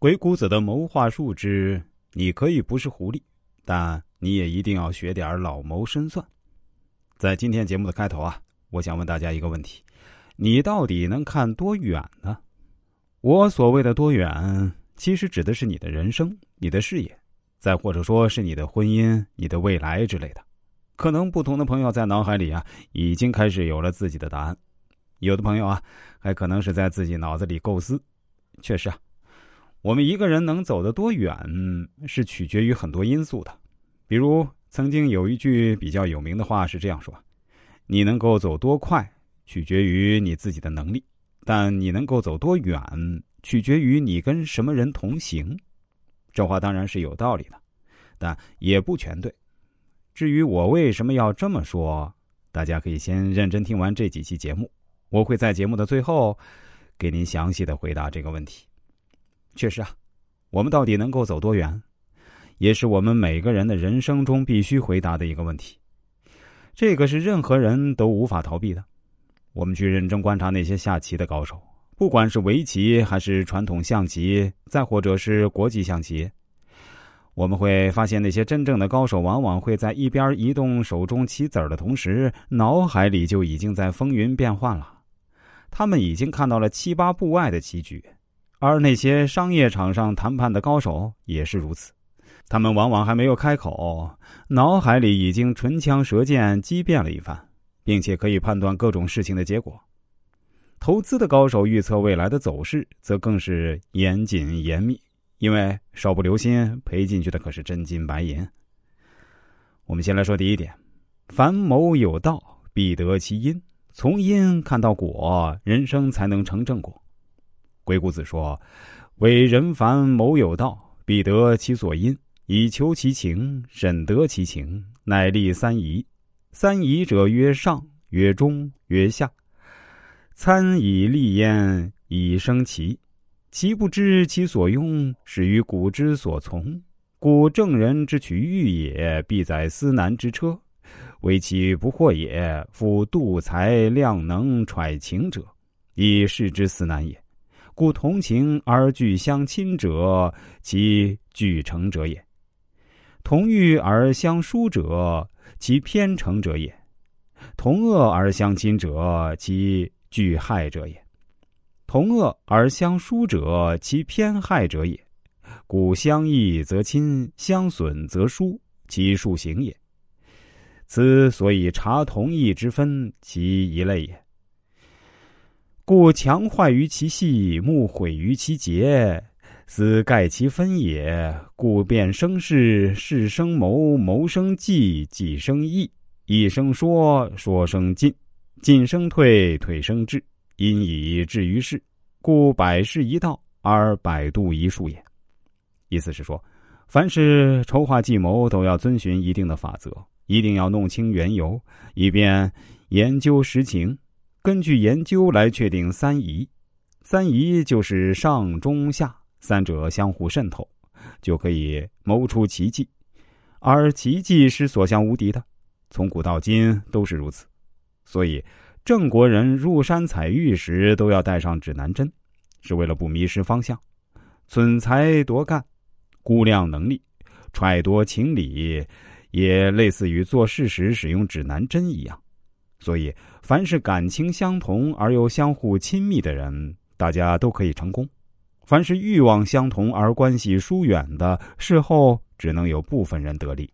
鬼谷子的谋划术之，你可以不是狐狸，但你也一定要学点老谋深算。在今天节目的开头啊，我想问大家一个问题：你到底能看多远呢？我所谓的多远，其实指的是你的人生、你的事业，再或者说是你的婚姻、你的未来之类的。可能不同的朋友在脑海里啊，已经开始有了自己的答案。有的朋友啊，还可能是在自己脑子里构思。确实啊，我们一个人能走得多远，是取决于很多因素的。比如，曾经有一句比较有名的话是这样说：“你能够走多快，取决于你自己的能力；但你能够走多远，取决于你跟什么人同行。”这话当然是有道理的，但也不全对。至于我为什么要这么说，大家可以先认真听完这几期节目。我会在节目的最后，给您详细的回答这个问题。确实啊，我们到底能够走多远，也是我们每个人的人生中必须回答的一个问题。这个是任何人都无法逃避的。我们去认真观察那些下棋的高手，不管是围棋还是传统象棋，再或者是国际象棋。我们会发现，那些真正的高手往往会在一边移动手中棋子的同时，脑海里就已经在风云变幻了。他们已经看到了七八步外的棋局，而那些商业场上谈判的高手也是如此。他们往往还没有开口，脑海里已经唇枪舌剑激辩了一番，并且可以判断各种事情的结果。投资的高手预测未来的走势，则更是严谨严密，因为稍不留心，赔进去的可是真金白银。我们先来说第一点：凡谋有道，必得其因。从因看到果，人生才能成正果。鬼谷子说：“为人凡谋有道，必得其所因，以求其情，审得其情，乃立三仪。三仪者曰上，曰中，曰下。参以立焉，以生其。其不知其所用，始于古之所从。故正人之取欲也，必在思难之车。”为其不惑也，夫度才量能揣情者，以事之思难也。故同情而具相亲者，其具成者也；同欲而相疏者，其偏成者也；同恶而相亲者，其具害者也；同恶而相疏者，其偏害者也。故相益则亲，相损则疏，其数行也。此所以察同义之分，其一类也。故强坏于其细，目毁于其节，斯盖其分也。故变生事，事生谋，谋生计，计生意，一生说，说生进，进生退，退生智，因以至于事。故百事一道，而百度一术也。意思是说，凡是筹划计谋，都要遵循一定的法则。一定要弄清缘由，以便研究实情。根据研究来确定三仪，三仪就是上中下三者相互渗透，就可以谋出奇迹。而奇迹是所向无敌的，从古到今都是如此。所以，郑国人入山采玉时都要带上指南针，是为了不迷失方向。存才夺干，估量能力，揣度情理。也类似于做事时使用指南针一样，所以凡是感情相同而又相互亲密的人，大家都可以成功；凡是欲望相同而关系疏远的，事后只能有部分人得利。